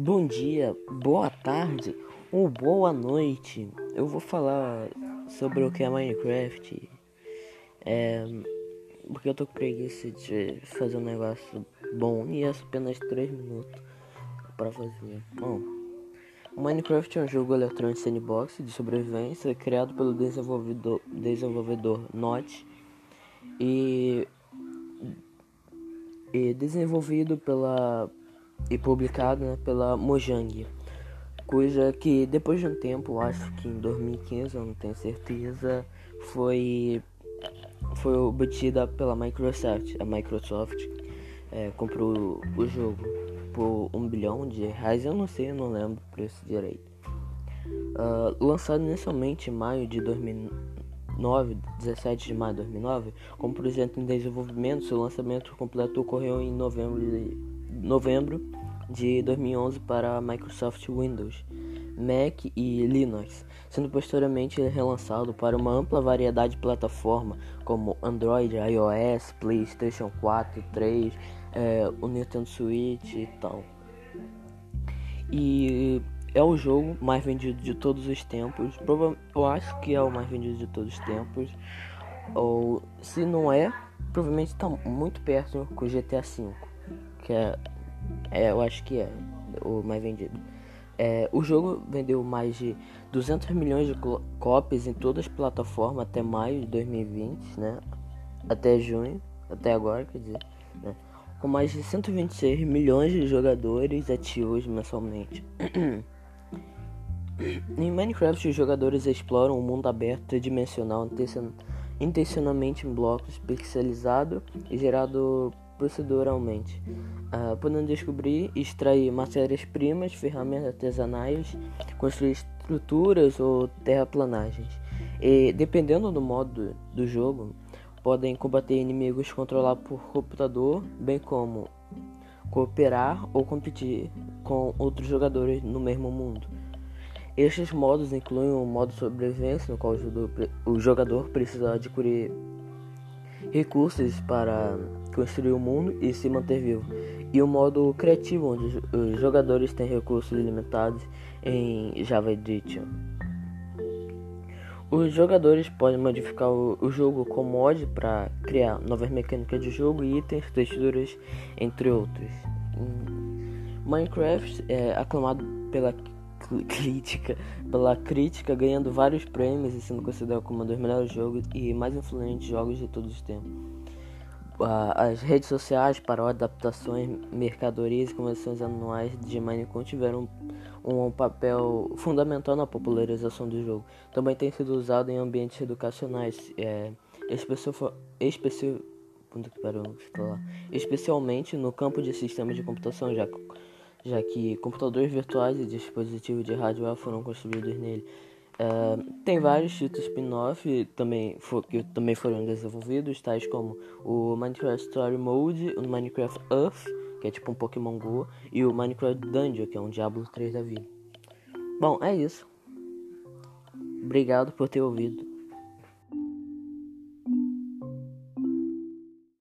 Bom dia, boa tarde ou boa noite. Eu vou falar sobre o que é Minecraft. É, porque eu tô com preguiça de fazer um negócio bom e é apenas 3 minutos para fazer. Bom, Minecraft é um jogo eletrônico sandbox de sobrevivência criado pelo desenvolvedor, desenvolvedor e, e desenvolvido pela e publicado né, pela Mojang, coisa que depois de um tempo, acho que em 2015, eu não tenho certeza, foi foi obtida pela Microsoft. A Microsoft é, comprou o jogo por um bilhão de reais, eu não sei, eu não lembro o preço direito. Uh, lançado inicialmente em maio de 2009, 17 de maio de 2009, como projeto em desenvolvimento, seu lançamento completo ocorreu em novembro de novembro de 2011 para Microsoft Windows, Mac e Linux, sendo posteriormente relançado para uma ampla variedade de plataformas como Android, iOS, PlayStation 4, 3, é, o Nintendo Switch e tal. E é o jogo mais vendido de todos os tempos. Eu acho que é o mais vendido de todos os tempos. Ou se não é, provavelmente está muito perto com o GTA V que é, é, eu acho que é o mais vendido. É, o jogo vendeu mais de 200 milhões de cópias em todas as plataformas até maio de 2020, né? Até junho, até agora, quer dizer, né? com mais de 126 milhões de jogadores ativos mensalmente. em Minecraft, os jogadores exploram um mundo aberto tridimensional intencionalmente em blocos pixelizados e gerado proceduralmente, uh, podendo descobrir e extrair matérias-primas, ferramentas artesanais, construir estruturas ou terraplanagens. E, dependendo do modo do jogo, podem combater inimigos controlados por computador, bem como cooperar ou competir com outros jogadores no mesmo mundo. Estes modos incluem o modo sobrevivência, no qual o jogador precisa adquirir recursos para construir o mundo e se manter vivo, e o modo criativo, onde os jogadores têm recursos limitados em Java Edition. Os jogadores podem modificar o, jogo com mod para criar novas mecânicas de jogo, itens, texturas, entre outros. Minecraft é aclamado pela crítica, pela crítica, ganhando vários prêmios e sendo considerado como um dos melhores jogos e mais influentes jogos de todos os tempos as redes sociais, para adaptações, mercadorias e convenções anuais de Minecraft tiveram um, papel fundamental na popularização do jogo. Também tem sido usado em ambientes educacionais, é, especi especialmente no campo de sistemas de computação, já, já que computadores virtuais e dispositivos de hardware foram construídos nele. Uh, tem vários títulos spin-off também que também foram desenvolvidos, tais como o Minecraft Story Mode, o Minecraft Earth, que é tipo um Pokémon Go, e o Minecraft Dungeon, que é um Diablo 3 da vida. Bom, é isso. Obrigado por ter ouvido.